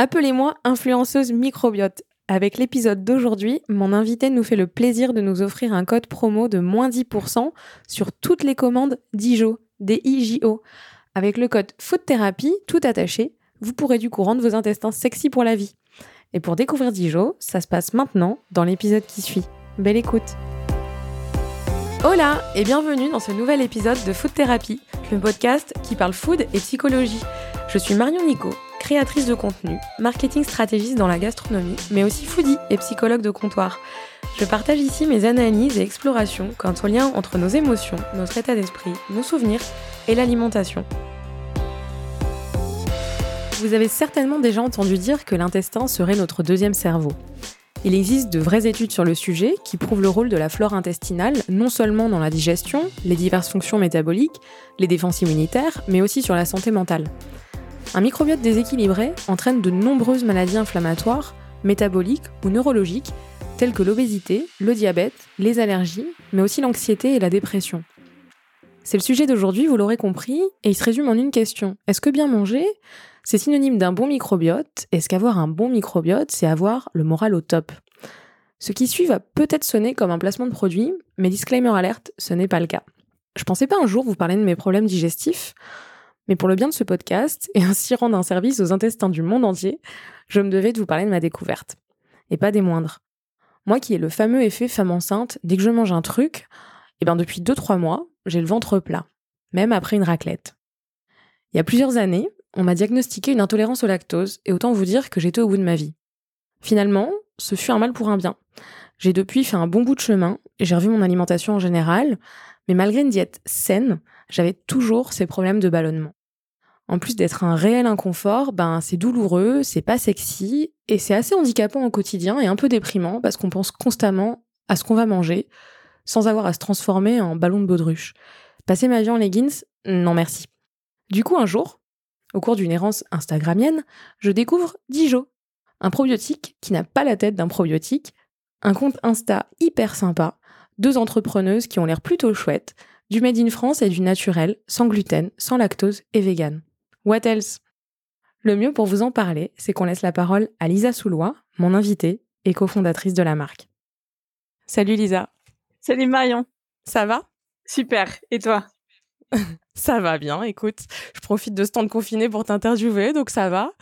Appelez-moi influenceuse microbiote. Avec l'épisode d'aujourd'hui, mon invité nous fait le plaisir de nous offrir un code promo de moins 10% sur toutes les commandes DIJO, D-I-J-O. Avec le code Food Therapy, tout attaché, vous pourrez du coup rendre vos intestins sexy pour la vie. Et pour découvrir Dijo, ça se passe maintenant dans l'épisode qui suit. Belle écoute Hola et bienvenue dans ce nouvel épisode de Food Therapy, le podcast qui parle food et psychologie. Je suis Marion Nico, créatrice de contenu, marketing stratégiste dans la gastronomie, mais aussi foodie et psychologue de comptoir. Je partage ici mes analyses et explorations quant au lien entre nos émotions, notre état d'esprit, nos souvenirs et l'alimentation. Vous avez certainement déjà entendu dire que l'intestin serait notre deuxième cerveau. Il existe de vraies études sur le sujet qui prouvent le rôle de la flore intestinale non seulement dans la digestion, les diverses fonctions métaboliques, les défenses immunitaires, mais aussi sur la santé mentale. Un microbiote déséquilibré entraîne de nombreuses maladies inflammatoires, métaboliques ou neurologiques, telles que l'obésité, le diabète, les allergies, mais aussi l'anxiété et la dépression. C'est le sujet d'aujourd'hui, vous l'aurez compris, et il se résume en une question. Est-ce que bien manger, c'est synonyme d'un bon microbiote? Est-ce qu'avoir un bon microbiote, c'est avoir le moral au top? Ce qui suit va peut-être sonner comme un placement de produit, mais disclaimer alerte, ce n'est pas le cas. Je pensais pas un jour vous parler de mes problèmes digestifs, mais pour le bien de ce podcast, et ainsi rendre un service aux intestins du monde entier, je me devais de vous parler de ma découverte. Et pas des moindres. Moi qui ai le fameux effet femme enceinte, dès que je mange un truc, et eh ben depuis 2-3 mois, j'ai le ventre plat, même après une raclette. Il y a plusieurs années, on m'a diagnostiqué une intolérance au lactose, et autant vous dire que j'étais au bout de ma vie. Finalement, ce fut un mal pour un bien. J'ai depuis fait un bon bout de chemin, et j'ai revu mon alimentation en général, mais malgré une diète saine, j'avais toujours ces problèmes de ballonnement. En plus d'être un réel inconfort, ben c'est douloureux, c'est pas sexy et c'est assez handicapant au quotidien et un peu déprimant parce qu'on pense constamment à ce qu'on va manger sans avoir à se transformer en ballon de baudruche. Passer ma vie en leggings Non merci. Du coup, un jour, au cours d'une errance instagramienne, je découvre Dijo, un probiotique qui n'a pas la tête d'un probiotique, un compte Insta hyper sympa, deux entrepreneuses qui ont l'air plutôt chouettes, du made in France et du naturel, sans gluten, sans lactose et vegan. What else? Le mieux pour vous en parler, c'est qu'on laisse la parole à Lisa Soulois, mon invitée et cofondatrice de la marque. Salut Lisa. Salut Marion. Ça va? Super. Et toi? Ça va bien, écoute. Je profite de ce temps de confiné pour t'interviewer, donc ça va.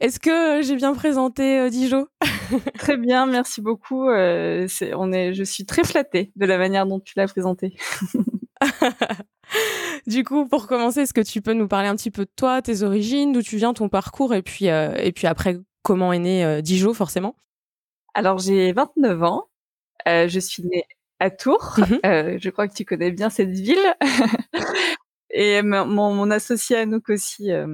Est-ce que j'ai bien présenté euh, Dijo? Très bien, merci beaucoup. Euh, on est, je suis très flattée de la manière dont tu l'as présenté. du coup, pour commencer, est-ce que tu peux nous parler un petit peu de toi, tes origines, d'où tu viens, ton parcours, et puis, euh, et puis après, comment est né euh, Dijon, forcément? Alors, j'ai 29 ans. Euh, je suis née à Tours. Mmh je crois que tu connais bien cette ville. Et mon, mon associé Anouk aussi euh,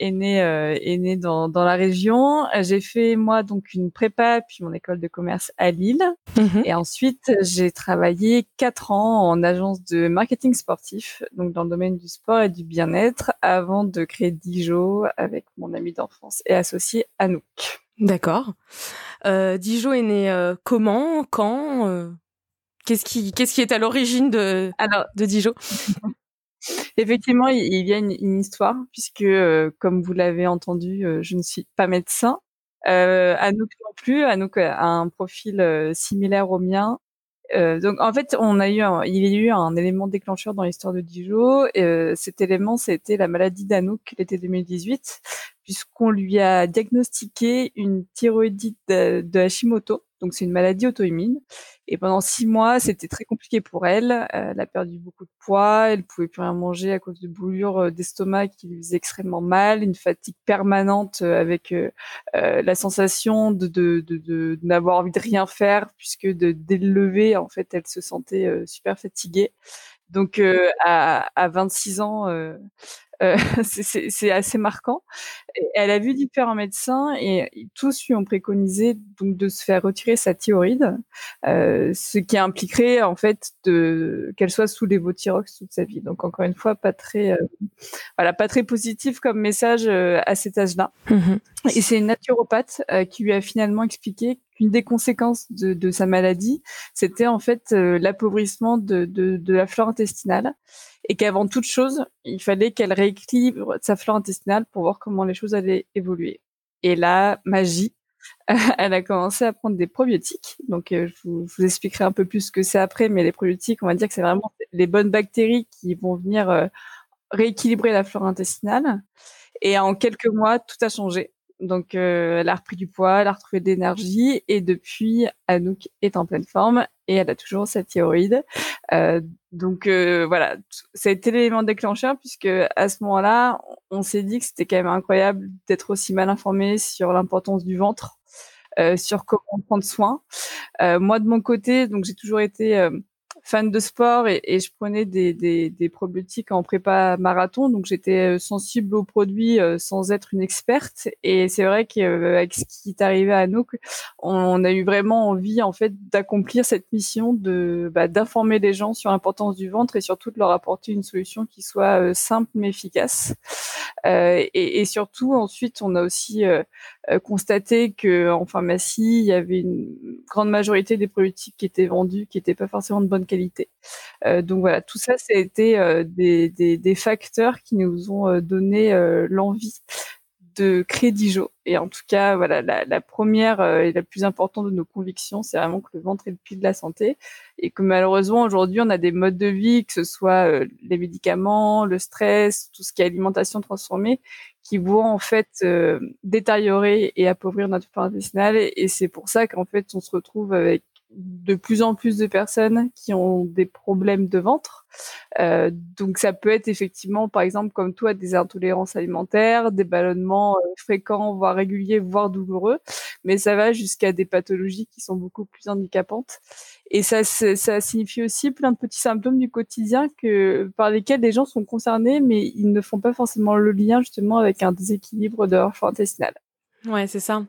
est né euh, est né dans, dans la région. J'ai fait moi donc une prépa puis mon école de commerce à Lille. Mhm. Et ensuite j'ai travaillé quatre ans en agence de marketing sportif, donc dans le domaine du sport et du bien-être, avant de créer Dijo avec mon ami d'enfance et associé Anouk. D'accord. Euh, Dijo est né euh, comment, quand Qu'est-ce qui, qu'est-ce qui est à l'origine de, Alors, de Dijon Effectivement, il y a une, histoire, puisque, euh, comme vous l'avez entendu, euh, je ne suis pas médecin. Euh, Anouk non plus. Anouk a un profil euh, similaire au mien. donc, en fait, on a eu il y a eu un élément déclencheur dans l'histoire de Dijon. cet élément, c'était la maladie d'Anouk l'été 2018, puisqu'on lui a diagnostiqué une thyroïdite de, de Hashimoto. Donc, c'est une maladie auto-immune. Et pendant six mois, c'était très compliqué pour elle. Euh, elle a perdu beaucoup de poids, elle pouvait plus rien manger à cause de brûlures euh, d'estomac qui lui faisaient extrêmement mal, une fatigue permanente euh, avec la sensation de, n'avoir envie de rien faire puisque de d'élever en fait, elle se sentait super fatiguée. Donc à, à 26 ans, euh, c'est assez marquant. elle a vu différents médecins et tous lui ont préconisé donc de se faire retirer sa thyroïde, euh, ce qui impliquerait en fait qu'elle soit sous l'évothyrox toute sa vie. Donc encore une fois, pas très euh, voilà, pas très positif comme message à cet âge-là. Mmh et c'est une naturopathe qui lui a finalement expliqué qu'une des conséquences de, de sa maladie, c'était en fait l'appauvrissement de, de, de la flore intestinale et qu'avant toute chose, il fallait qu'elle rééquilibre sa flore intestinale pour voir comment les choses allaient évoluer. Et là, magie, elle a commencé à prendre des probiotiques. Donc, je vous, je, vous, expliquerai un peu plus ce que c'est après, mais les probiotiques, on va dire que c'est vraiment les bonnes bactéries qui vont venir rééquilibrer la flore intestinale. Et en quelques mois, tout a changé. Donc, euh, elle a repris du poids, elle a retrouvé de l'énergie et depuis, Anouk est en pleine forme et elle a toujours sa thyroïde. Euh, donc euh, voilà, ça a été l'élément déclencheur puisque à ce moment-là, on s'est dit que c'était quand même incroyable d'être aussi mal informé sur l'importance du ventre, sur comment prendre soin. moi de mon côté, donc j'ai toujours été fan de sport et, et je prenais des, des, des, probiotiques en prépa marathon, donc j'étais euh, sensible aux produits euh, sans être une experte. Et c'est vrai qu'avec ce qui est arrivé à nous, on, a eu vraiment envie en fait d'accomplir cette mission de bah, d'informer les gens sur l'importance du ventre et surtout de leur apporter une solution qui soit euh, simple mais efficace. Euh, et, et, surtout ensuite, on a aussi constaté que en pharmacie, il y avait une grande majorité des probiotiques qui étaient vendus qui n'étaient pas forcément de bonne qualité. Euh, donc voilà, tout ça, été euh, des, des, facteurs qui nous ont euh, donné l'envie de créer Dijon. Et en tout cas, voilà, la, première et la plus importante de nos convictions, c'est vraiment que le ventre est le puits de la santé et que malheureusement aujourd'hui, on a des modes de vie, que ce soit les médicaments, le stress, tout ce qui est alimentation transformée, qui vont en fait détériorer et appauvrir notre flore intestinale. Et c'est pour ça qu'en fait, on se retrouve avec de plus en plus de personnes qui ont des problèmes de ventre. Euh, donc ça peut être effectivement, par exemple, comme toi, des intolérances alimentaires, des ballonnements euh, fréquents, voire réguliers, voire douloureux, mais ça va jusqu'à des pathologies qui sont beaucoup plus handicapantes. Et ça, ça signifie aussi plein de petits symptômes du quotidien par lesquels les gens sont concernés, mais ils ne font pas forcément le lien justement avec un déséquilibre de leur flore intestinale. Ouais, c'est ça.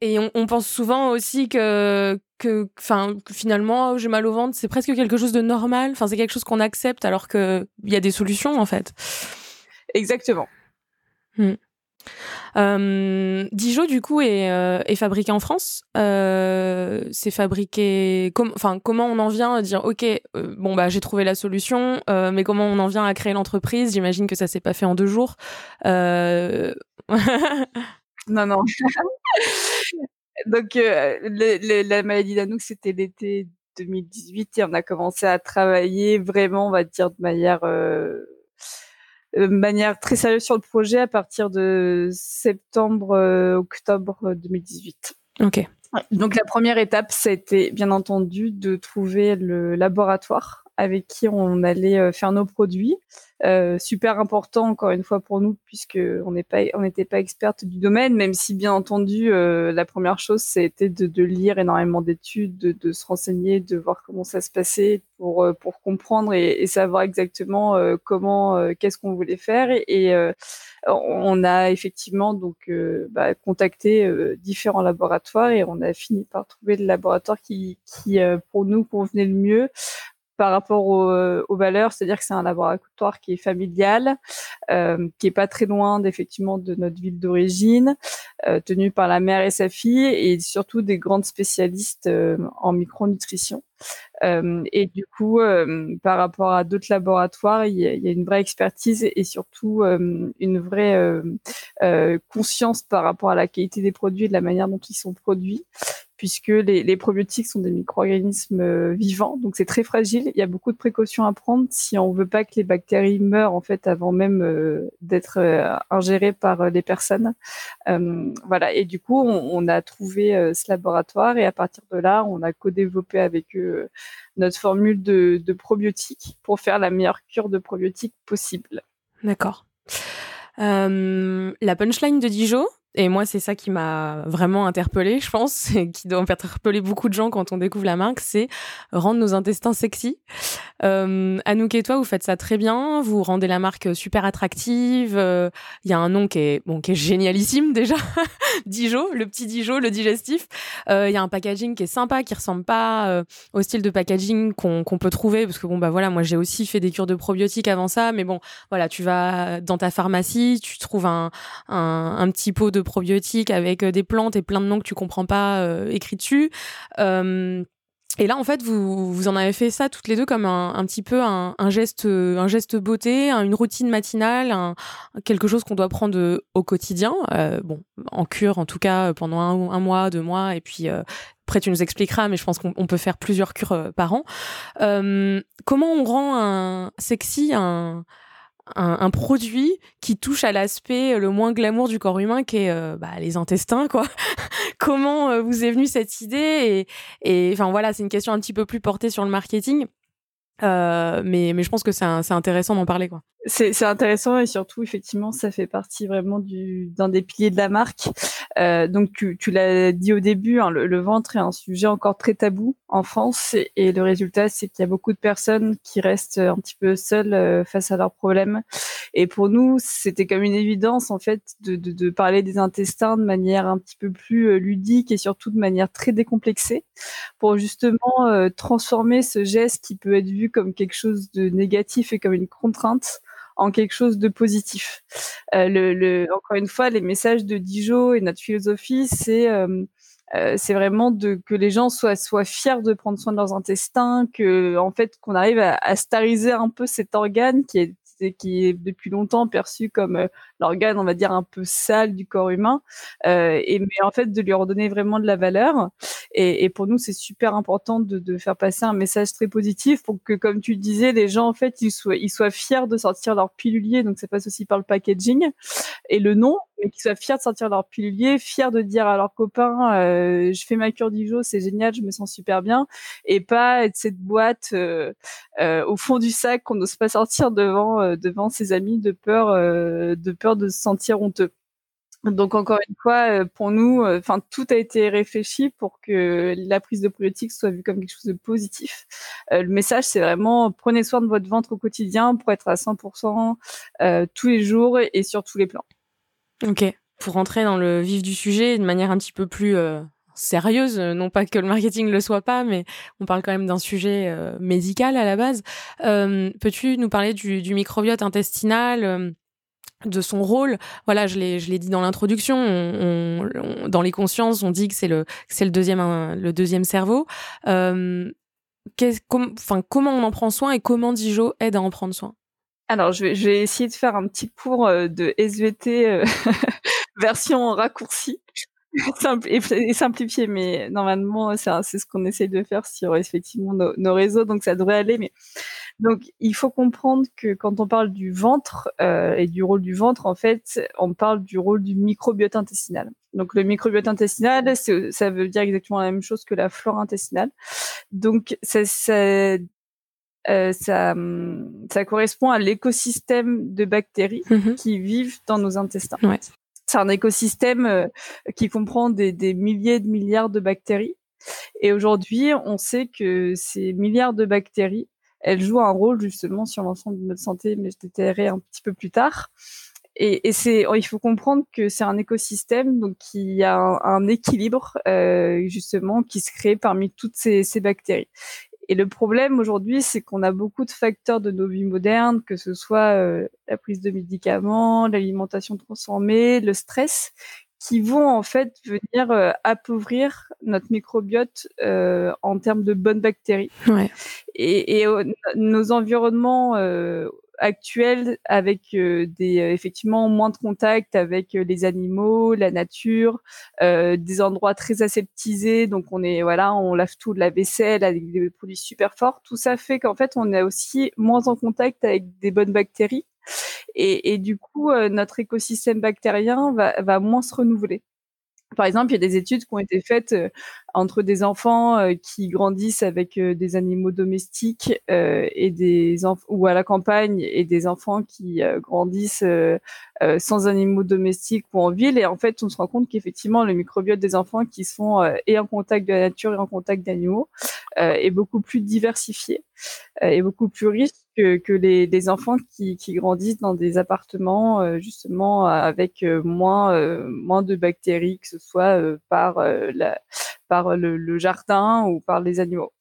Et on, on, pense souvent aussi que, que, finalement, oh, j'ai mal au ventre, c'est presque quelque chose de normal. Enfin, c'est quelque chose qu'on accepte alors qu'il y a des solutions en fait. Exactement. Hmm. Euh, Dijon, du coup, est, euh, est fabriqué en France. Euh, c'est fabriqué. enfin, comment on en vient à dire, ok, bon bah j'ai trouvé la solution, mais comment on en vient à créer l'entreprise? J'imagine que ça s'est pas fait en deux jours. non, non. Donc, euh, la maladie d'Anouk, c'était l'été 2018 et on a commencé à travailler vraiment, on va dire, de manière, euh, de manière très sérieuse sur le projet à partir de septembre, euh, octobre 2018. Ok. Donc, la première étape, été, bien entendu, de trouver le laboratoire avec qui on allait faire nos produits. Euh, super important encore une fois pour nous puisque on n'était pas experte du domaine même si bien entendu euh, la première chose c'était de, lire énormément d'études de, se renseigner de voir comment ça se passait pour euh, comprendre et, savoir exactement comment qu'est-ce qu'on voulait faire et, on a effectivement donc bah, contacté différents laboratoires et on a fini par trouver le laboratoire qui pour nous convenait le mieux par rapport euh, aux, valeurs, c'est-à-dire que c'est un laboratoire qui est familial, euh, qui est pas très loin d'effectivement de notre ville d'origine, euh, tenu par la mère et sa fille, et surtout des grandes spécialistes euh, en micronutrition. Euh, et du coup, par rapport à d'autres laboratoires, il y, a, il y, a, une vraie expertise et surtout une vraie conscience par rapport à la qualité des produits et de la manière dont ils sont produits puisque les, probiotiques sont des micro-organismes euh, vivants, donc c'est très fragile. Il y a beaucoup de précautions à prendre si on veut pas que les bactéries meurent en fait avant même euh, d'être euh, ingérées par les personnes. voilà. Et du coup, on, on a trouvé ce laboratoire et à partir de là, on a co-développé avec eux notre formule de, de probiotiques pour faire la meilleure cure de probiotiques possible. D'accord. la punchline de Dijon, et moi, c'est ça qui m'a vraiment interpellée, je pense, et qui doit interpeller beaucoup de gens quand on découvre la marque, c'est rendre nos intestins sexy. Euh, Anouk et toi, vous faites ça très bien, vous rendez la marque super attractive. Il euh, y a un nom qui est, bon, qui est génialissime déjà, Dijon, le petit Dijon, le digestif. Il euh, y a un packaging qui est sympa, qui ressemble pas au style de packaging qu'on peut trouver, parce que bon, bah voilà, moi j'ai aussi fait des cures de probiotiques avant ça, mais bon, voilà, tu vas dans ta pharmacie, tu trouves un, un, un petit pot de probiotiques avec euh, des plantes et plein de noms que tu comprends pas euh, écrits dessus. Euh, et là, en fait, vous, vous en avez fait ça toutes les deux comme un, petit peu un, geste, un geste beauté, une routine matinale, quelque chose qu'on doit prendre au quotidien. Bon, en cure, en tout cas, pendant un, mois, deux mois, et puis après tu nous expliqueras, mais je pense qu'on peut faire plusieurs cures par an. Comment on rend un sexy un un, un, produit qui touche à l'aspect le moins glamour du corps humain, qui est euh, bah, les intestins, quoi. Comment euh, vous est venue cette idée et enfin voilà, c'est une question un petit peu plus portée sur le marketing. Euh, mais, je pense que c'est intéressant d'en parler. quoi. C'est intéressant et surtout, effectivement, ça fait partie vraiment d'un des piliers de la marque. Euh, donc, tu, l'as dit au début, hein, le, ventre est un sujet encore très tabou en France et, le résultat, c'est qu'il y a beaucoup de personnes qui restent un petit peu seules euh, face à leurs problèmes. Et pour nous, c'était comme une évidence, en fait, de, parler des intestins de manière un petit peu plus ludique et surtout de manière très décomplexée pour justement transformer ce geste qui peut être vu comme quelque chose de négatif et comme une contrainte en quelque chose de positif. Euh, encore une fois, les messages de Dijon et notre philosophie, c'est euh, euh, c'est vraiment de que les gens soient soient fiers de prendre soin de leurs intestins, que en fait qu'on arrive à, à stariser un peu cet organe qui est qui est depuis longtemps perçu comme l'organe, on va dire, un peu sale du corps humain, et mais en fait de lui redonner vraiment de la valeur. Et, et pour nous, c'est super important de, de, faire passer un message très positif pour que, comme tu disais, les gens en fait ils soient ils soient fiers de sortir leur pilulier. Donc ça passe aussi par le packaging et le nom, mais qu'ils soient fiers de sortir leur pilulier, fiers de dire à leurs copains, euh, je fais ma cure d'Ijo, c'est génial, je me sens super bien, et pas être cette boîte euh, euh, au fond du sac qu'on n'ose pas sortir devant euh, devant ses amis de peur euh, de peur de se sentir honteux. Donc encore une fois, pour nous, enfin tout a été réfléchi pour que la prise de probiotiques soit vue comme quelque chose de positif. le message, c'est vraiment prenez soin de votre ventre au quotidien pour être à 100% tous les jours et sur tous les plans. Ok. Pour rentrer dans le vif du sujet de manière un petit peu plus euh, sérieuse, non pas que le marketing le soit pas, mais on parle quand même d'un sujet euh, médical à la base. Euh, Peux-tu nous parler du, microbiote intestinal euh, de son rôle. Voilà, je l'ai, je l'ai dit dans l'introduction. On, on, dans les consciences, on dit que c'est le, c'est le deuxième, le deuxième cerveau. Euh, comment on en prend soin et comment Dijo aide à en prendre soin? Alors, je vais, essayer de faire un petit cours euh, de SVT euh, version raccourcie simple et, simplifié, mais normalement, c'est ce qu'on essaye de faire sur effectivement nos, nos, réseaux, donc ça devrait aller. Mais donc, il faut comprendre que quand on parle du ventre euh, et du rôle du ventre, en fait, on parle du rôle du microbiote intestinal. Donc, le microbiote intestinal, ça veut dire exactement la même chose que la flore intestinale. Donc, ça, ça euh, ça, ça correspond à l'écosystème de bactéries mmh qui vivent dans nos intestins. Ouais. C'est un écosystème euh, qui comprend des, milliers de milliards de bactéries. Et aujourd'hui, on sait que ces milliards de bactéries, elles jouent un rôle justement sur l'ensemble de notre santé, mais je détaillerai un petit peu plus tard. Et, c'est, il faut comprendre que c'est un écosystème donc qui a un, équilibre euh, justement qui se crée parmi toutes ces bactéries. Et le problème aujourd'hui, c'est qu'on a beaucoup de facteurs de nos vies modernes, que ce soit euh, la prise de médicaments, l'alimentation transformée, le stress, qui vont en fait venir euh, appauvrir notre microbiote euh, en termes de bonnes bactéries. Ouais. Et, et nos environnements actuelle avec euh, des euh, effectivement moins de contact avec euh, les animaux, la nature, des endroits très aseptisés. Donc on est voilà, on lave tout de la vaisselle avec des produits super forts. Tout ça fait qu'en fait on est aussi moins en contact avec des bonnes bactéries. Et, et du coup, notre écosystème bactérien va, va moins se renouveler. Par exemple, il y a des études qui ont été faites euh, entre des enfants euh, qui grandissent avec euh, des animaux domestiques et des ou à la campagne et des enfants qui grandissent sans animaux domestiques ou en ville. Et en fait, on se rend compte qu'effectivement, le microbiote des enfants qui sont et en contact de la nature et en contact d'animaux est beaucoup plus diversifié et beaucoup plus riche que, les, enfants qui, grandissent dans des appartements euh, justement avec euh, moins euh, moins de bactéries que ce soit par la, par le, jardin ou par les animaux.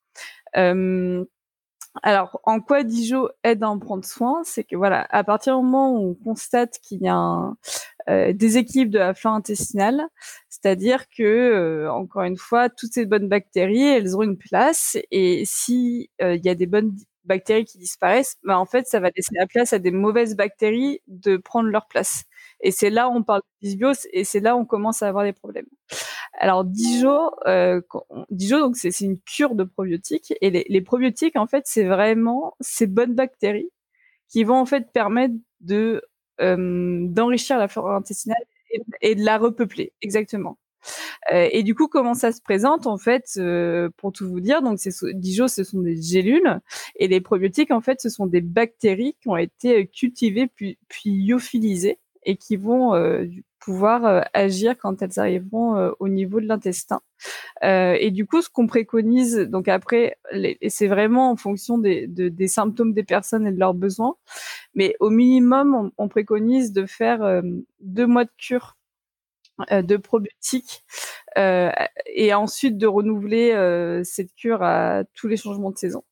alors, en quoi Dijo aide à en prendre soin? C'est que voilà, à partir du moment où on constate qu'il y a un, déséquilibre de la flore intestinale, c'est-à-dire que encore une fois, toutes ces bonnes bactéries, elles ont une place et si il y a des bonnes bactéries qui disparaissent, bah, en fait, ça va laisser la place à des mauvaises bactéries de prendre leur place. Et c'est là où on parle de dysbiose et c'est là où on commence à avoir des problèmes. Alors Dijo, euh, Dijo donc c'est une cure de probiotiques et les, probiotiques en fait c'est vraiment ces bonnes bactéries qui vont en fait permettre de euh, d'enrichir la flore intestinale et, de la repeupler exactement. Euh, et du coup, comment ça se présente en fait euh, Pour tout vous dire, donc Dijo, ce sont des gélules et les probiotiques en fait, ce sont des bactéries qui ont été cultivées puis, puis lyophilisées et qui vont euh, pouvoir euh, agir quand elles arriveront euh, au niveau de l'intestin. et du coup, ce qu'on préconise, donc après, c'est vraiment en fonction des, symptômes des personnes et de leurs besoins, mais au minimum, on, préconise de faire deux mois de cure de probiotiques et ensuite de renouveler cette cure à tous les changements de saison.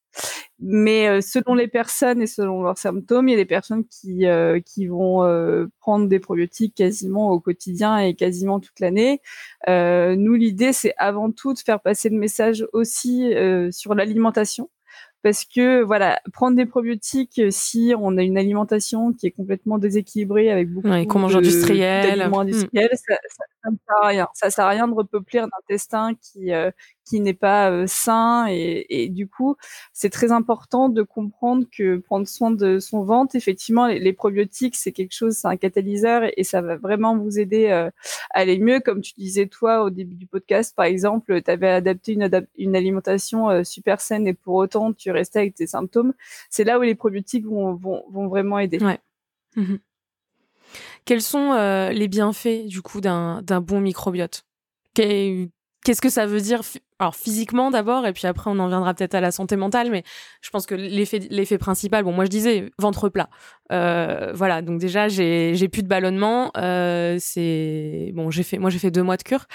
Mais euh, selon les personnes et selon leurs symptômes, il y a des personnes qui, euh, qui vont euh, prendre des probiotiques quasiment au quotidien et quasiment toute l'année. nous, l'idée, c'est avant tout de faire passer le message aussi sur l'alimentation parce que voilà, prendre des probiotiques si on a une alimentation qui est complètement déséquilibrée avec beaucoup ouais, d'aliments hmm. industriels, ça, ça, ça, ne sert à rien. Ça sert à rien de repeupler un intestin qui qui n'est pas euh, sain et, du coup c'est très important de comprendre que prendre soin de son ventre effectivement les, probiotiques c'est quelque chose c'est un catalyseur et, ça va vraiment vous aider euh, à aller mieux. Comme tu disais toi au début du podcast par exemple tu avais adapté une, alimentation euh, super saine et pour autant tu restais avec tes symptômes. C'est là où les probiotiques vont, vont, vraiment aider. Mmh Quels sont les bienfaits du coup d'un bon microbiote? Qu'est-ce que ça veut dire alors physiquement d'abord et puis après on en viendra peut-être à la santé mentale mais je pense que l'effet l'effet principal bon moi je disais ventre plat. Euh, voilà donc déjà j'ai j'ai plus de ballonnement euh, c'est bon j'ai fait moi j'ai fait deux mois de cure.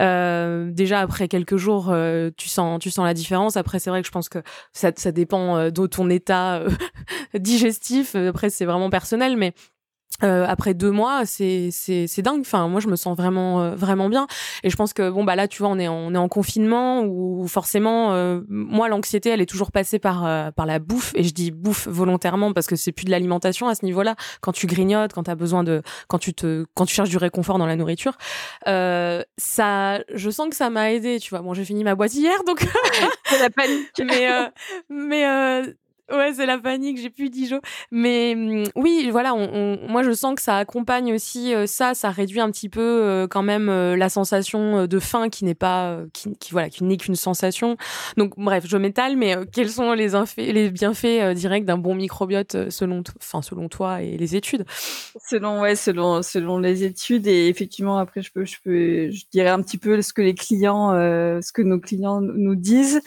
Euh, déjà après quelques jours euh, tu sens tu sens la différence. Après c'est vrai que je pense que ça ça dépend euh, de ton état euh, digestif. Après c'est vraiment personnel mais euh, après deux mois, c'est c'est c'est dingue. Enfin, moi, je me sens vraiment euh, vraiment bien. Et je pense que bon bah là, tu vois, on est en, on est en confinement où forcément, euh, moi, l'anxiété, elle est toujours passée par par la bouffe. Et je dis bouffe volontairement parce que c'est plus de l'alimentation à ce niveau-là. Quand tu grignotes, quand tu as besoin de, quand tu te, quand tu cherches du réconfort dans la nourriture, ça, je sens que ça m'a aidé. Tu vois, bon, j'ai fini ma boîte hier, donc la panique. mais mais Ouais, c'est la panique, j'ai plus Dijon. Mais mmh, oui, voilà, moi je sens que ça accompagne aussi euh, ça, ça réduit un petit peu euh, quand même euh, la sensation de faim qui n'est pas, qui, voilà, qui n'est qu'une sensation. Donc bref, je m'étale, mais quels sont les, bienfaits directs d'un bon microbiote selon, enfin selon toi et les études? Selon ouais, selon selon les études et effectivement après je peux je peux je dirais un petit peu ce que les clients, ce que nos clients nous disent.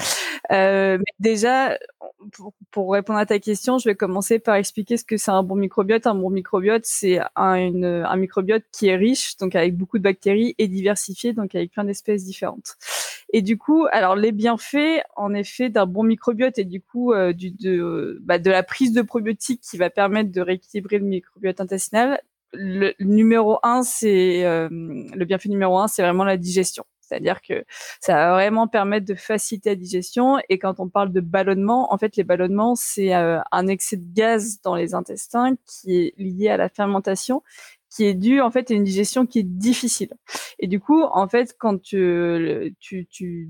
déjà pour, répondre à ta question, je vais commencer par expliquer ce que c'est un bon microbiote. Un bon microbiote, c'est un, microbiote qui est riche, donc avec beaucoup de bactéries et diversifié, donc avec plein d'espèces différentes. Et du coup, alors les bienfaits, en effet, d'un bon microbiote et du coup euh, bah, de la prise de probiotiques qui va permettre de rééquilibrer le microbiote intestinal. Le, numéro un, c'est euh, le bienfait numéro un, c'est vraiment la digestion. C'est-à-dire que ça va vraiment permettre de faciliter la digestion. Et quand on parle de ballonnement, en fait, les ballonnements, c'est euh, un excès de gaz dans les intestins qui est lié à la fermentation qui est dû en fait à une digestion qui est difficile. Et du coup, en fait, quand tu,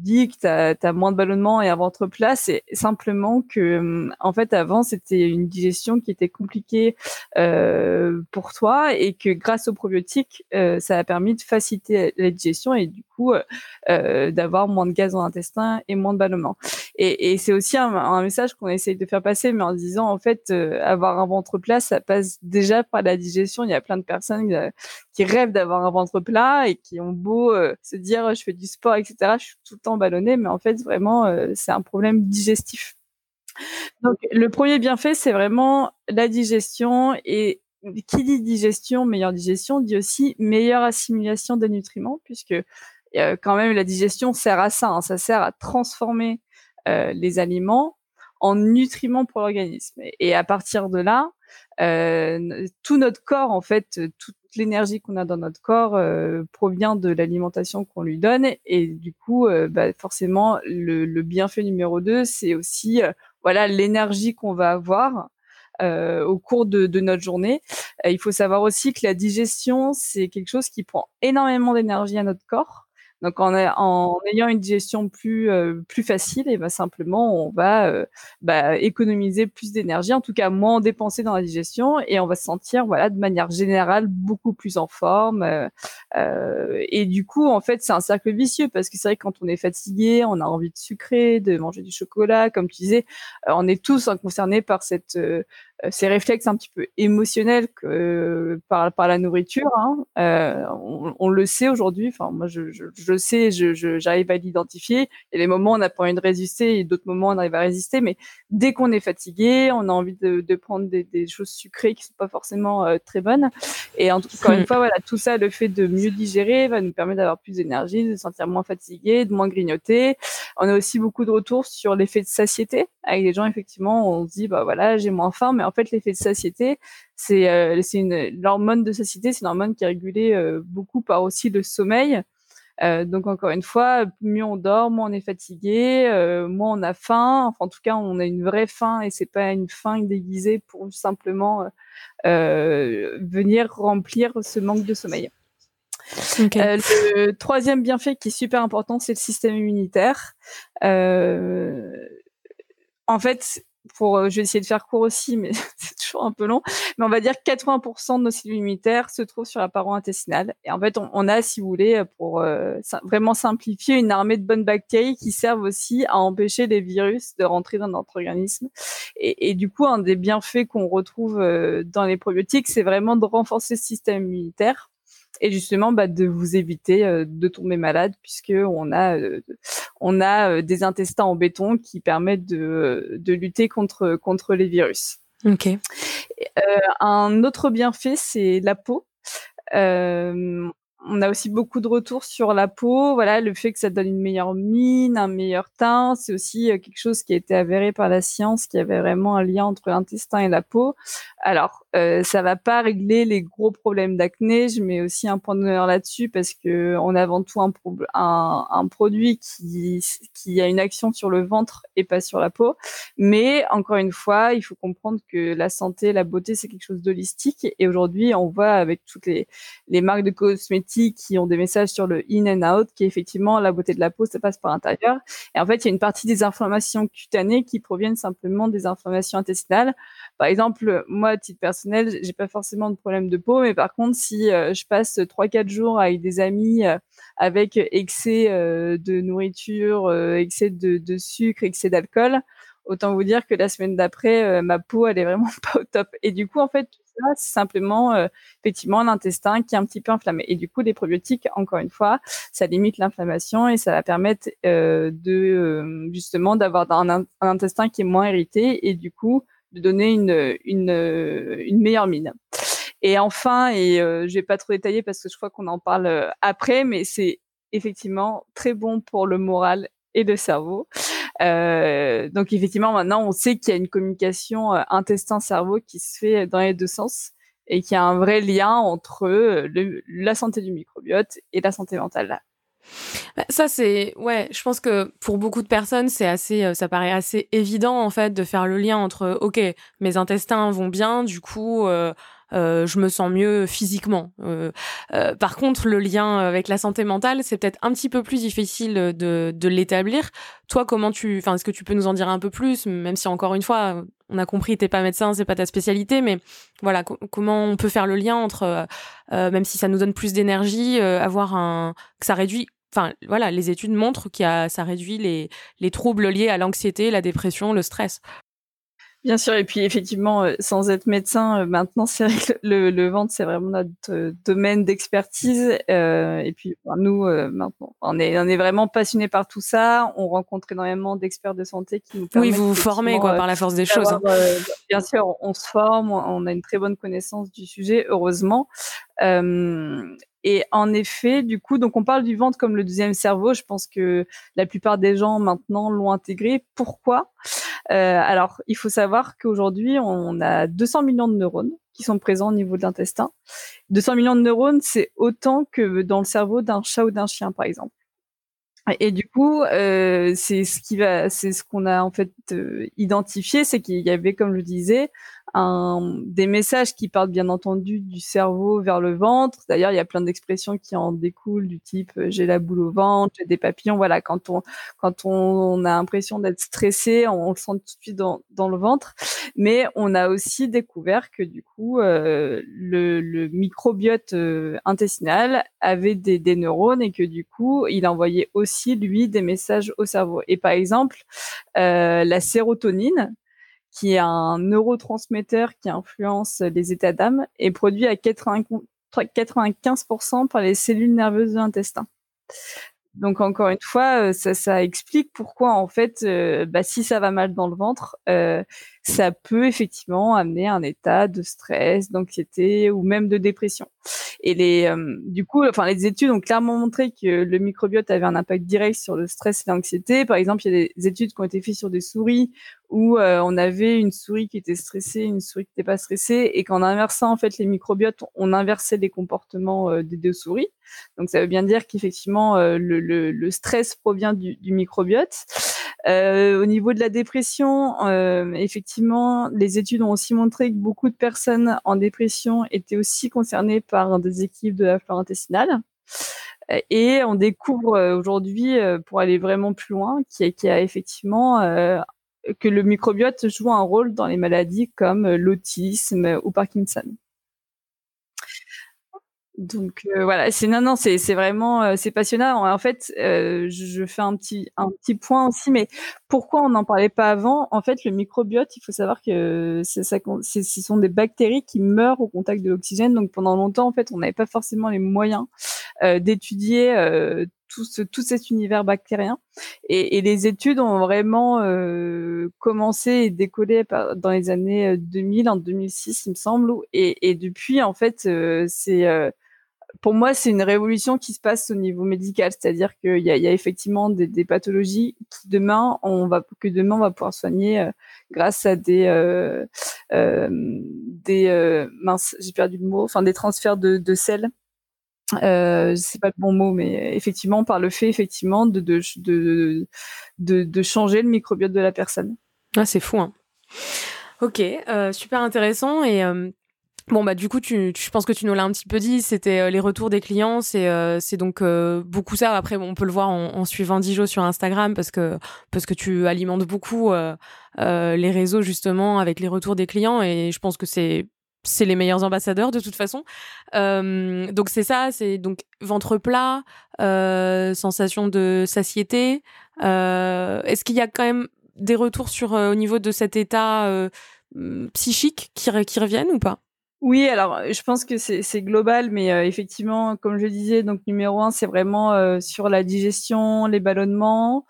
dis que tu as, moins de ballonnement et un ventre plat, c'est simplement que, en fait, avant, c'était une digestion qui était compliquée euh, pour toi et que grâce aux probiotiques, euh, ça a permis de faciliter la digestion et du coup, euh, d'avoir moins de gaz dans l'intestin et moins de ballonnement. Et, c'est aussi un, message qu'on essaye de faire passer, mais en disant, en fait, euh, avoir un ventre plat, ça passe déjà par la digestion. Il y a plein de personnes euh, qui rêvent d'avoir un ventre plat et qui ont beau euh, se dire je fais du sport, etc. Je suis tout le temps ballonnée, mais en fait vraiment euh, c'est un problème digestif. Donc le premier bienfait c'est vraiment la digestion et qui dit digestion, meilleure digestion, dit aussi meilleure assimilation des nutriments, puisque quand même la digestion sert à ça, hein. ça sert à transformer les aliments en nutriments pour l'organisme. Et à partir de là, euh, tout notre corps, en fait, toutes toute l'énergie qu'on a dans notre corps provient de l'alimentation qu'on lui donne. Et du coup, bah, forcément, le, bienfait numéro 2, c'est aussi voilà l'énergie qu'on va avoir euh, au cours de, notre journée. Euh, il faut savoir aussi que la digestion, c'est quelque chose qui prend énormément d'énergie à notre corps. Donc en, en, ayant une digestion plus euh, facile, et ben simplement on va euh, bah, économiser plus d'énergie, en tout cas moins dépenser dans la digestion, et on va se sentir voilà de manière générale beaucoup plus en forme. Euh, et du coup en fait c'est un cercle vicieux parce que c'est vrai que quand on est fatigué, on a envie de sucrer, de manger du chocolat, comme tu disais, on est tous hein, concernés par euh, ces réflexes un petit peu émotionnels que, euh, par, la nourriture. Hein, euh, on, le sait aujourd'hui. Enfin, moi, je, je sais, je, j'arrive à l'identifier. Il y a des moments où on n'a pas envie de résister et d'autres moments où on arrive à résister. Mais dès qu'on est fatigué, on a envie de, de prendre des, des, choses sucrées qui sont pas forcément euh, très bonnes. Et en, encore une fois, voilà, tout ça, le fait de mieux digérer va nous permettre d'avoir plus d'énergie, de se sentir moins fatigué, de moins grignoter. On a aussi beaucoup de retours sur l'effet de satiété. Avec les gens, effectivement, on se dit, bah voilà, j'ai moins faim, mais en fait, l'effet de satiété, c'est euh, une l'hormone de satiété, c'est une hormone qui est régulée euh, beaucoup par aussi le sommeil. Euh, donc encore une fois, mieux on dort, moins on est fatigué, euh, moins on a faim. Enfin, en tout cas, on a une vraie faim et c'est pas une faim déguisée pour simplement euh, venir remplir ce manque de sommeil. Euh, le troisième bienfait qui est super important, c'est le système immunitaire. Euh, en fait, pour, euh, je vais essayer de faire court aussi, mais c'est toujours un peu long. Mais on va dire que 80% de nos cellules immunitaires se trouvent sur la paroi intestinale. Et en fait, on, a, si vous voulez, pour euh, vraiment simplifier, une armée de bonnes bactéries qui servent aussi à empêcher les virus de rentrer dans notre organisme. Et, et du coup, un des bienfaits qu'on retrouve euh, dans les probiotiques, c'est vraiment de renforcer ce système immunitaire et justement bah, de vous éviter euh, de tomber malade puisque on a euh, on a euh, des intestins en béton qui permettent de, de lutter contre contre les virus. Ok. un autre bienfait c'est la peau on a aussi beaucoup de retours sur la peau. Voilà, le fait que ça donne une meilleure mine, un meilleur teint, c'est aussi euh, quelque chose qui a été avéré par la science, qui avait vraiment un lien entre l'intestin et la peau. Alors, euh, ça va pas régler les gros problèmes d'acné. Je mets aussi un point d'honneur là-dessus parce que on a avant tout un, produit qui, a une action sur le ventre et pas sur la peau. Mais encore une fois, il faut comprendre que la santé, la beauté, c'est quelque chose d'holistique. Et aujourd'hui, on voit avec toutes les marques de cosmétiques qui ont des messages sur le in and out, qui est effectivement la beauté de la peau, ça passe par l'intérieur. Et en fait, il y a une partie des inflammations cutanées qui proviennent simplement des inflammations intestinales. Par exemple, moi, à titre personnel, j'ai pas forcément de problème de peau, mais par contre, si euh, je passe trois quatre jours avec des amis euh, avec excès euh, de nourriture, excès de, de sucre, excès d'alcool, autant vous dire que la semaine d'après, ma peau, elle est vraiment pas au top. Et du coup, en fait, c'est simplement euh, effectivement l'intestin qui est un petit peu inflammé. Et du coup, les probiotiques, encore une fois, ça limite l'inflammation et ça va permettre euh, de euh, justement d'avoir un, intestin qui est moins irrité et du coup de donner une, une, une meilleure mine. Et enfin, et je vais pas trop détailler parce que je crois qu'on en parle après, mais c'est effectivement très bon pour le moral et le cerveau. Euh, donc effectivement, maintenant, on sait qu'il y a une communication euh, intestin-cerveau qui se fait dans les deux sens et qu'il y a un vrai lien entre euh, la santé du microbiote et la santé mentale. Bah, ça c'est ouais, je pense que pour beaucoup de personnes c'est assez, ça paraît assez évident en fait de faire le lien entre ok mes intestins vont bien, du coup euh, je me sens mieux physiquement. Euh, euh, par contre, le lien avec la santé mentale, c'est peut-être un petit peu plus difficile de, de l'établir. Toi, comment tu, enfin, est-ce que tu peux nous en dire un peu plus, même si encore une fois, on a compris, t'es pas médecin, c'est pas ta spécialité, mais voilà, comment on peut faire le lien entre, même si ça nous donne plus d'énergie, avoir un, que ça réduit Enfin, voilà, les études montrent que ça réduit les, les troubles liés à l'anxiété, la dépression, le stress. Bien sûr, et puis effectivement, euh, sans être médecin, euh, maintenant, c'est vrai que le, le ventre, c'est vraiment notre euh, domaine d'expertise. et puis nous, maintenant, on est, on est vraiment passionnés par tout ça. On rencontre énormément d'experts de santé qui nous permettent. Oui, vous vous formez quoi, par la force des choses. Hein. bien sûr, on, se forme, on a une très bonne connaissance du sujet, heureusement. Et en effet, du coup, donc on parle du ventre comme le deuxième cerveau. Je pense que la plupart des gens maintenant l'ont intégré. Pourquoi? euh, Alors, il faut savoir qu'aujourd'hui, on a 200 millions de neurones qui sont présents au niveau de l'intestin. 200 millions de neurones, c'est autant que dans le cerveau d'un chat ou d'un chien, par exemple. Et du coup, euh, c'est ce qui va, c'est ce qu'on a en fait euh, identifié, c'est qu'il y avait, comme je disais, un, des messages qui partent bien entendu du cerveau vers le ventre. D'ailleurs, il y a plein d'expressions qui en découlent du type euh, j'ai la boule au ventre, j'ai des papillons. Voilà, quand on quand on, a l'impression d'être stressé, on, le sent tout de suite dans, dans le ventre. Mais on a aussi découvert que du coup, euh, le, le, microbiote euh, intestinal avait des, des neurones et que du coup, il envoyait aussi lui des messages au cerveau. Et par exemple, euh, la sérotonine, qui est un neurotransmetteur qui influence les états d'âme, est produit à 95% par les cellules nerveuses de l'intestin. Donc encore une fois, euh, ça, ça explique pourquoi en fait, euh, bah, si ça va mal dans le ventre, euh, ça peut effectivement amener un état de stress, d'anxiété ou même de dépression. Et les, du coup, enfin les études ont clairement montré que le microbiote avait un impact direct sur le stress et l'anxiété. Par exemple, il y a des études qui ont été faites sur des souris où on avait une souris qui était stressée, une souris qui n'était pas stressée, et qu'en inversant en fait les microbiotes, on inversait les comportements des deux souris. Donc ça veut bien dire qu'effectivement le, le, stress provient du, du microbiote. Euh, au niveau de la dépression, euh, effectivement, les études ont aussi montré que beaucoup de personnes en dépression étaient aussi concernées par des équipes de la flore intestinale. Et on découvre euh, aujourd'hui, euh, pour aller vraiment plus loin, qu'il y, a effectivement euh, que le microbiote joue un rôle dans les maladies comme l'autisme ou Parkinson. Donc euh, voilà, c'est non non, c'est vraiment euh, c'est passionnant. En fait, euh, je, fais un petit un petit point aussi, mais pourquoi on n'en parlait pas avant? En fait, le microbiote, il faut savoir que ça, ce sont des bactéries qui meurent au contact de l'oxygène. Donc pendant longtemps, en fait, on n'avait pas forcément les moyens d'étudier tout, ce, tout cet univers bactérien. Et, et les études ont vraiment euh, commencé et décollé dans les années 2000, en 2006, il me semble. Et, et depuis, en fait, euh, c'est pour moi, c'est une révolution qui se passe au niveau médical, c'est-à-dire qu'il y, y a, effectivement des, des, pathologies qui demain on va que demain on va pouvoir soigner euh, grâce à des euh, euh, des euh, mince, j'ai perdu le mot, enfin des transferts de, de. Euh, c'est pas le bon mot, mais effectivement par le fait effectivement de de de, de, de changer le microbiote de la personne. Ah, c'est fou. Hein. Ok, euh, super intéressant et Bon bah du coup tu, je pense que tu nous l'as un petit peu dit c'était euh, les retours des clients c'est euh, c'est donc euh, beaucoup ça après on peut le voir en, en, suivant Dijo sur Instagram parce que parce que tu alimentes beaucoup les réseaux justement avec les retours des clients et je pense que c'est c'est les meilleurs ambassadeurs de toute façon. Donc c'est ça c'est donc ventre plat sensation de satiété. Est-ce qu'il y a quand même des retours sur au niveau de cet état psychique qui, qui reviennent ou pas? Oui, alors je pense que c'est global, mais euh, effectivement, comme je disais, donc numéro un, c'est vraiment euh, sur la digestion, les ballonnements,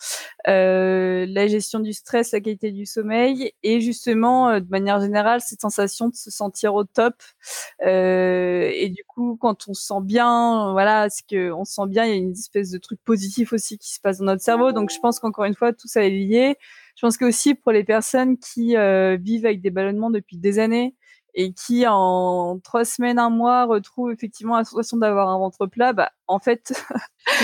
euh, la gestion du stress, la qualité du sommeil, et justement, de manière générale, cette sensation de se sentir au top. et du coup, quand on se sent bien, voilà, ce que on se sent bien, il y a une espèce de truc positif aussi qui se passe dans notre cerveau. Donc, je pense qu'encore une fois, tout ça est lié. Je pense que aussi pour les personnes qui vivent avec des ballonnements depuis des années et qui en trois semaines, un mois retrouve effectivement la sensation d'avoir un ventre plat, bah en fait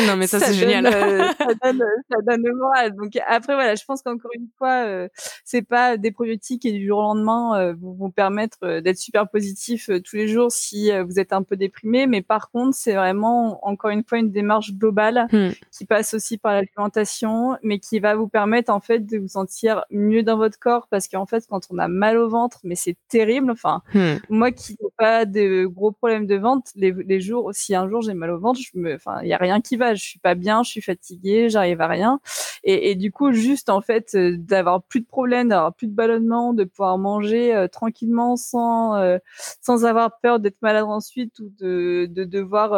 non mais ça, c'est génial euh, ça donne ça donne le moral donc après voilà je pense qu'encore une fois euh, c'est pas des probiotiques et du jour au lendemain euh, vont vous permettre euh, d'être super positif tous les jours si vous êtes un peu déprimé mais par contre c'est vraiment encore une fois une démarche globale hmm. qui passe aussi par l'alimentation mais qui va vous permettre en fait de vous sentir mieux dans votre corps parce qu'en fait quand on a mal au ventre mais c'est terrible enfin hmm. moi qui pas de gros problèmes de ventre les, les jours si un jour j'ai mal au ventre je me enfin il y a rien qui va, je suis pas bien, je suis fatiguée, j'arrive à rien. Et, et, du coup, juste en fait, euh, d'avoir plus de problèmes, d'avoir plus de ballonnement, de pouvoir manger euh, tranquillement sans euh, sans avoir peur d'être malade ensuite ou de, de devoir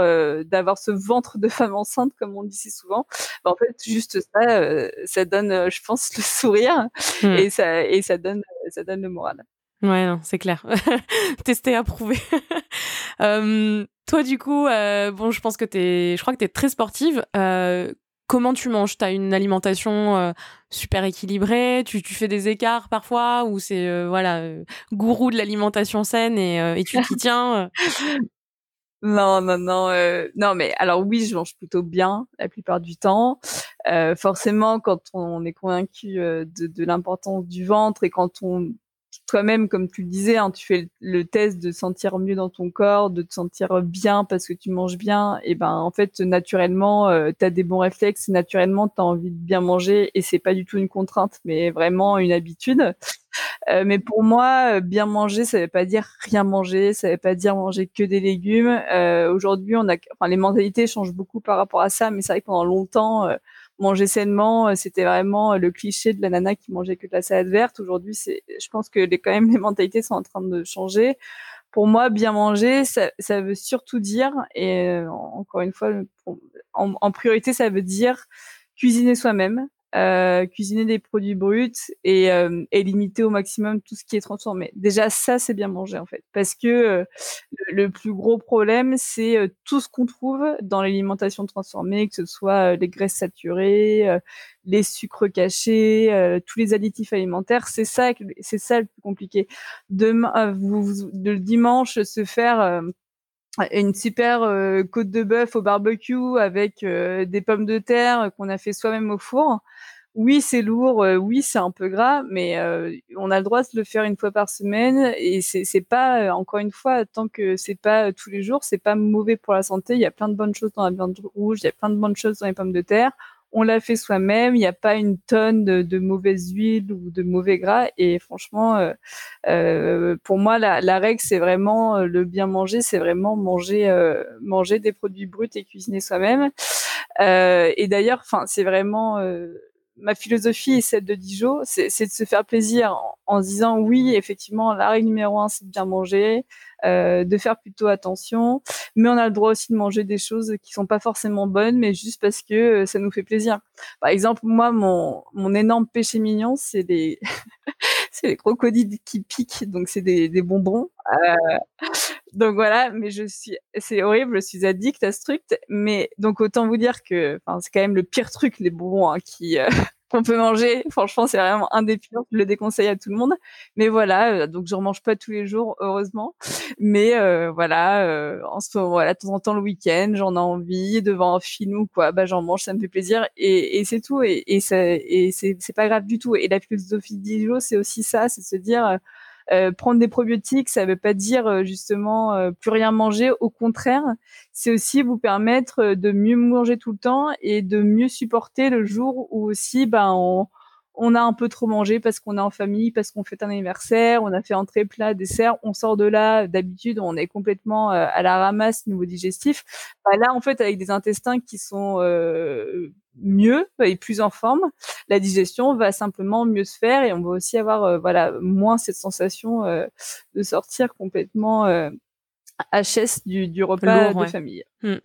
d'avoir ce ventre de femme enceinte comme on dit si souvent. Bah, en fait, juste ça, ça donne, je pense, le sourire hmm. et ça et ça donne ça donne le moral. Ouais, c'est clair. Tester, approuver. euh, toi, du coup, euh, bon, je pense que t'es, je crois que t'es très sportive. Euh, comment tu manges? Tu as une alimentation super équilibrée? Tu, tu, fais des écarts parfois? Ou c'est voilà gourou de l'alimentation saine et, et tu t'y tiens? Non, non, non, non, mais alors oui, je mange plutôt bien la plupart du temps. forcément, quand on est convaincu de, de l'importance du ventre et quand on toi-même, comme tu le disais, hein, tu fais le, test de sentir mieux dans ton corps, de te sentir bien parce que tu manges bien, et ben en fait naturellement, euh, tu as des bons réflexes, naturellement tu as envie de bien manger et c'est pas du tout une contrainte, mais vraiment une habitude. Euh, mais pour moi, euh, bien manger, ça veut pas dire rien manger, ça veut pas dire manger que des légumes. Aujourd'hui, on a, les mentalités changent beaucoup par rapport à ça, mais c'est vrai que pendant longtemps, manger sainement, euh, c'était vraiment euh, le cliché de la nana qui mangeait que de la salade verte. Aujourd'hui, c'est, je pense que les, quand même les mentalités sont en train de changer. Pour moi, bien manger, ça, veut surtout dire, et euh, encore une fois, en, priorité, ça veut dire cuisiner soi-même, euh, cuisiner des produits bruts et, euh, et, limiter au maximum tout ce qui est transformé. Déjà, ça, c'est bien manger en fait, parce que euh, le, plus gros problème, c'est tout ce qu'on trouve dans l'alimentation transformée, que ce soit les graisses saturées, les sucres cachés, tous les additifs alimentaires. C'est ça, c'est ça le plus compliqué. Demain, vous, le dimanche, se faire une super côte de bœuf au barbecue avec des pommes de terre qu'on a fait soi-même au four oui, c'est lourd, euh, oui, c'est un peu gras, mais euh, on a le droit de le faire une fois par semaine et c'est pas euh, encore une fois tant que c'est pas tous les jours, c'est pas mauvais pour la santé. Il y a plein de bonnes choses dans la viande rouge, il y a plein de bonnes choses dans les pommes de terre. On l'a fait soi-même, il n'y a pas une tonne de, de mauvaise huile ou de mauvais gras. Et franchement, pour moi, la, la règle, c'est vraiment le bien manger, c'est vraiment manger manger des produits bruts et cuisiner soi-même. et d'ailleurs, c'est vraiment ma philosophie est celle de Dijon, c'est de se faire plaisir en, se disant oui, effectivement, la règle numéro un, c'est de bien manger, euh, de faire plutôt attention, mais on a le droit aussi de manger des choses qui sont pas forcément bonnes, mais juste parce que euh, ça nous fait plaisir. Par exemple, moi, mon, mon énorme péché mignon, c'est les, c'est les crocodiles qui piquent, donc c'est des, bonbons. Euh, donc voilà, mais je suis, c'est horrible, je suis addict à ce truc. Mais donc autant vous dire que, c'est quand même le pire truc les bonbons hein, qui euh, qu'on peut manger. Franchement, c'est vraiment un des pires. Je le déconseille à tout le monde. Mais voilà, euh, donc je remange pas tous les jours, heureusement. Mais euh, voilà, euh, en ce moment, voilà, de temps en temps le week-end, j'en ai envie devant un film ou quoi, bah j'en mange, ça me fait plaisir et, et c'est tout. Et, et, et c'est pas grave du tout. Et la philosophie d'Ijo, c'est aussi ça, c'est se dire euh, prendre des probiotiques, ça ne veut pas dire euh, justement euh, plus rien manger. Au contraire, c'est aussi vous permettre de mieux manger tout le temps et de mieux supporter le jour où aussi ben on, on a un peu trop mangé parce qu'on est en famille, parce qu'on fait un anniversaire, on a fait entrée, plat, dessert, on sort de là, d'habitude, on est complètement à la ramasse niveau digestif. Bah là, en fait, avec des intestins qui sont mieux et plus en forme, la digestion va simplement mieux se faire et on va aussi avoir euh, voilà moins cette sensation euh, de sortir complètement euh, HS du, du repas de famille. Hmm.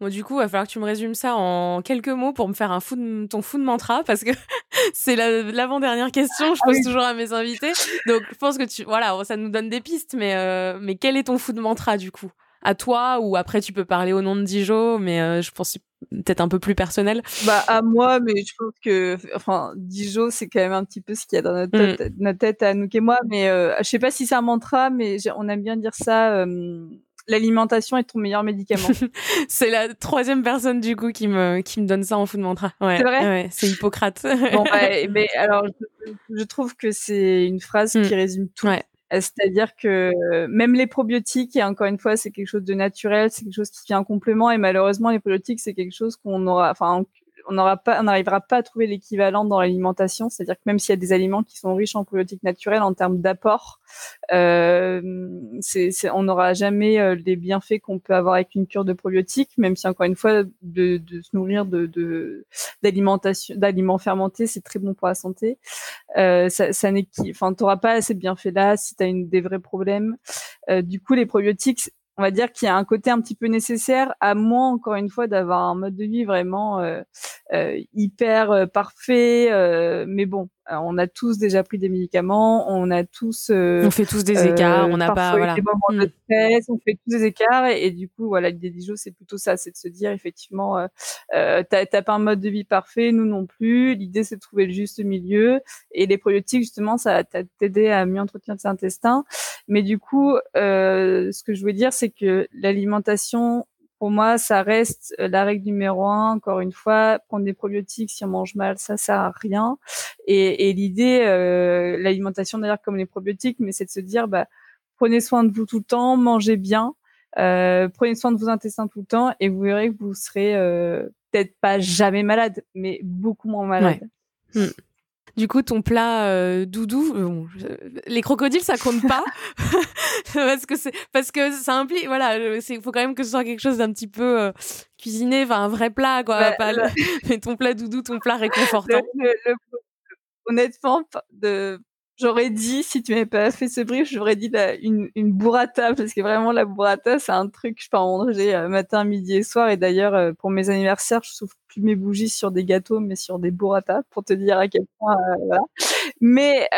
Bon, du coup, il va falloir que tu me résumes ça en quelques mots pour me faire un fou ton fou de mantra parce que c'est l'avant-dernière question, je ah pose toujours à mes invités. Donc, je pense que tu, voilà, ça nous donne des pistes, mais, mais quel est ton fou de mantra du coup? À toi ou après tu peux parler au nom de Dijon, mais je pense peut-être un peu plus personnel Bah à moi, mais je pense que enfin Dijon c'est quand même un petit peu ce qu'il y a dans notre mm. tête, notre tête à nous et moi, mais euh, je sais pas si c'est un mantra, mais on aime bien dire ça. Euh, L'alimentation est ton meilleur médicament. c'est la troisième personne du coup qui me qui me donne ça en fou de mantra. Ouais, c'est vrai. Ouais, c'est Hippocrate. bon, bah, mais alors je, je, trouve que c'est une phrase qui résume tout. Ouais. Euh, c'est-à-dire que même les probiotiques, et encore une fois, c'est quelque chose de naturel, c'est quelque chose qui vient en complément, et malheureusement, les probiotiques, c'est quelque chose qu'on aura, enfin, on n'arrivera pas à trouver l'équivalent dans l'alimentation. C'est-à-dire que même s'il y a des aliments qui sont riches en probiotiques naturels en termes d'apport, euh, on n'aura jamais euh, les bienfaits qu'on peut avoir avec une cure de probiotiques, même si encore une fois, de, de se nourrir de, d'alimentation, d'aliments fermentés, c'est très bon pour la santé. Euh, ça, ça n'est enfin, t'auras pas assez de bienfaits là si tu as une, des vrais problèmes. Euh, du coup, les probiotiques, on va dire qu'il y a un côté un petit peu nécessaire, à moins encore une fois d'avoir un mode de vie vraiment euh, euh, hyper euh, parfait. mais bon, on a tous déjà pris des médicaments, on a tous, on fait tous des écarts, on n'a pas, voilà, des moments de mm. stress, on fait tous des écarts, et, du coup, voilà, l'idée jours, c'est plutôt ça, c'est de se dire effectivement, euh, t'as pas un mode de vie parfait, nous non plus. L'idée, c'est de trouver le juste milieu, et les probiotiques, justement, ça t'aider à mieux entretenir tes intestins. Mais du coup, ce que je veux dire, c'est que l'alimentation pour moi, ça reste euh, la règle numéro un. Encore une fois, prendre des probiotiques si on mange mal, ça sert à rien. Et, et l'idée, euh, l'alimentation d'ailleurs comme les probiotiques, mais c'est de se dire, bah, prenez soin de vous tout le temps, mangez bien, euh, prenez soin de vos intestins tout le temps, et vous verrez que vous serez euh, peut-être pas jamais malade, mais beaucoup moins malade. Hmm. Du coup, ton plat euh, doudou, euh, les crocodiles, ça compte pas parce que c'est parce que ça implique, voilà, il faut quand même que ce soit quelque chose d'un petit peu euh, cuisiné, enfin un vrai plat, quoi. Bah, pas mais ton plat doudou, ton plat réconfortant. honnêtement, de J'aurais dit, si tu m'avais pas fait ce brief, j'aurais dit une, burrata, parce que vraiment, la burrata, c'est un truc, je peux en manger euh, matin, midi et soir. Et d'ailleurs, euh, pour mes anniversaires, je souffle plus mes bougies sur des gâteaux, mais sur des burrata, pour te dire à quel point, euh, voilà. Mais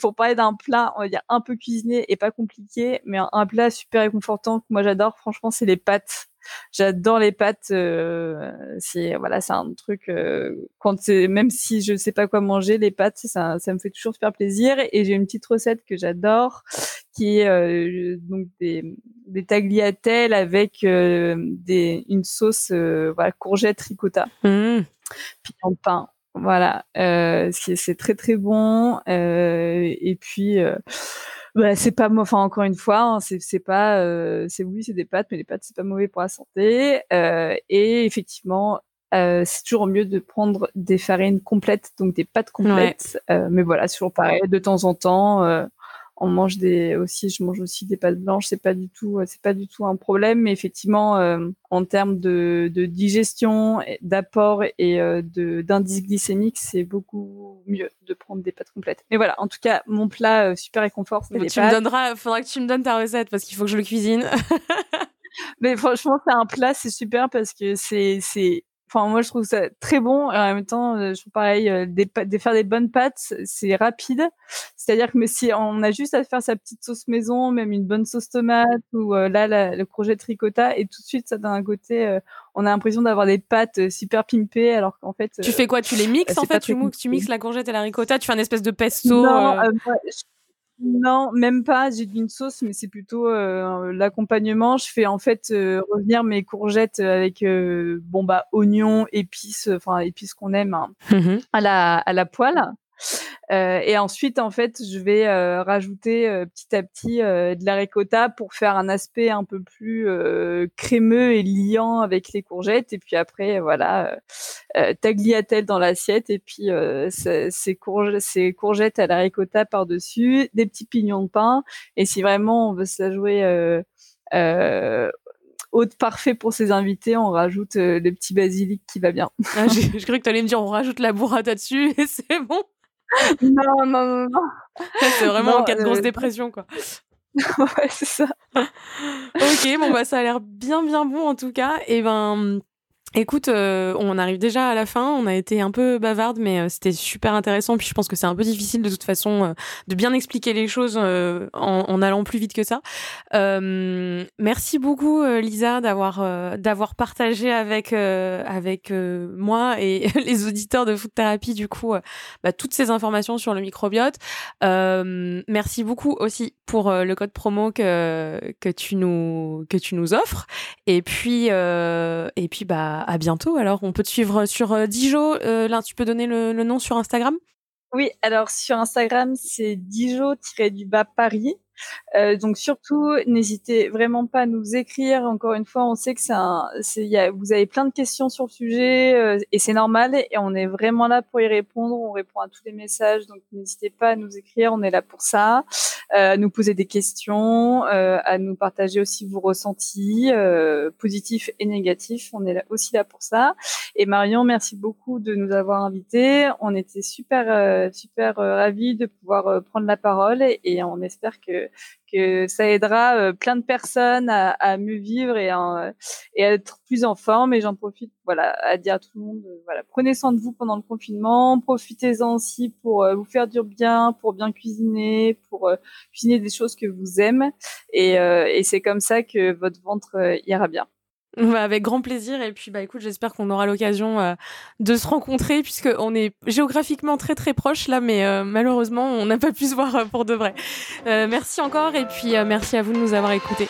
pour parler d'un plat, on va dire un peu cuisiné et pas compliqué, mais un plat super réconfortant que moi j'adore, franchement, c'est les pâtes. J'adore les pâtes. Euh, c'est voilà, c'est un truc. Euh, quand c'est même si je sais pas quoi manger, les pâtes, ça, ça me fait toujours super plaisir. Et j'ai une petite recette que j'adore, qui est euh, donc des, des tagliatelles avec des une sauce voilà courgette ricotta, mmh. puis en pain. Voilà, c'est très très bon. et puis bah, c'est pas enfin encore une fois hein, c'est c'est pas euh, c'est oui c'est des pâtes mais les pâtes c'est pas mauvais pour la santé euh, et effectivement euh, c'est toujours mieux de prendre des farines complètes donc des pâtes complètes euh, mais voilà c'est toujours pareil de temps en temps euh, on mange des aussi je mange aussi des pâtes blanches c'est pas du tout c'est pas du tout un problème mais effectivement euh, en termes de, de digestion d'apport et euh, de d'indice glycémique c'est beaucoup mieux de prendre des pâtes complètes. Mais voilà en tout cas mon plat euh, super réconfort c'est les tu me donneras faudra que tu me donnes ta recette parce qu'il faut que je le cuisine. Mais franchement c'est un plat c'est super parce que c'est c'est Enfin, moi, je trouve ça très bon. Et en même temps, euh, je trouve pareil, euh, des, des, faire des bonnes pâtes, c'est rapide. C'est-à-dire que mais si on a juste à faire sa petite sauce maison, même une bonne sauce tomate ou euh, là, le projet de ricotta, et tout de suite, ça d'un côté, on a l'impression d'avoir des pâtes super pimpées, alors qu'en fait. Tu fais quoi? Tu les mixes en fait? tu, tu, mixes la courgette et la ricotta? Tu fais un espèce de pesto Non, non, même pas. J'ai une sauce, mais c'est plutôt euh, l'accompagnement. Je fais en fait euh, revenir mes courgettes avec euh, bon bah oignons, épices, enfin épices qu'on aime hein, mmh à la à la poêle. Euh, et ensuite, en fait, je vais euh, rajouter euh, petit à petit de la ricotta pour faire un aspect un peu plus crémeux et liant avec les courgettes. Et puis après, voilà, tagliatelle dans l'assiette et puis ces, courgettes, ces courgettes à la ricotta par-dessus, des petits pignons de pain. Et si vraiment on veut se la jouer euh, hôte parfait pour ses invités, on rajoute le petit basilic qui va bien. Ah, je crois que tu allais me dire on rajoute la burrata dessus et c'est bon non, non, non, non. C'est vraiment en cas de grosse euh, dépression, quoi. ouais, c'est ça. ok, bon, bah, ça a l'air bien, bien bon, en tout cas. Et ben, Écoute, euh, on arrive déjà à la fin. On a été un peu bavarde, mais euh, c'était super intéressant. Puis je pense que c'est un peu difficile de toute façon euh, de bien expliquer les choses en, en, allant plus vite que ça. merci beaucoup, Lisa, d'avoir d'avoir partagé avec avec moi et les auditeurs de Food Therapy du coup bah, toutes ces informations sur le microbiote. merci beaucoup aussi pour le code promo que que tu nous que tu nous offres. Et puis et puis bah à bientôt. Alors, on peut te suivre sur euh, Dijo. Euh, là, tu peux donner le, nom sur Instagram? Oui, alors sur Instagram, c'est Dijo-du-bas Paris. Euh, donc surtout, n'hésitez vraiment pas à nous écrire. Encore une fois, on sait que un, y a, vous avez plein de questions sur le sujet euh, et c'est normal. Et on est vraiment là pour y répondre. On répond à tous les messages, donc n'hésitez pas à nous écrire. On est là pour ça, euh, à nous poser des questions, euh, à nous partager aussi vos ressentis positifs et négatifs. On est là, aussi là pour ça. Et Marion, merci beaucoup de nous avoir invités. On était super super ravis de pouvoir prendre la parole et on espère que que ça aidera euh, plein de personnes à, à mieux vivre et, à, et à être plus en forme. Et j'en profite, voilà, à dire à tout le monde, euh, voilà, prenez soin de vous pendant le confinement, profitez-en aussi pour euh, vous faire du bien, pour bien cuisiner, pour cuisiner des choses que vous aimez. Et, et c'est comme ça que votre ventre ira bien. Avec grand plaisir. Et puis, bah, écoute, j'espère qu'on aura l'occasion euh, de se rencontrer, puisqu'on est géographiquement très très proches là, mais euh, malheureusement, on n'a pas pu se voir euh, pour de vrai. merci encore, et puis merci à vous de nous avoir écoutés.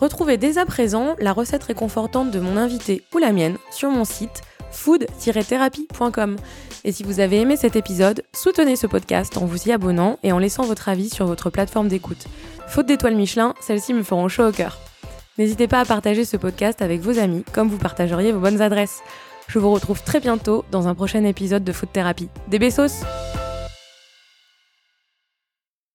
Retrouvez dès à présent la recette réconfortante de mon invité ou la mienne sur mon site food-thérapie.com. Et si vous avez aimé cet épisode, soutenez ce podcast en vous y abonnant et en laissant votre avis sur votre plateforme d'écoute. Faute d'étoiles Michelin, celles-ci me feront chaud au cœur. N'hésitez pas à partager ce podcast avec vos amis, comme vous partageriez vos bonnes adresses. Je vous retrouve très bientôt dans un prochain épisode de Food Thérapie. Des besos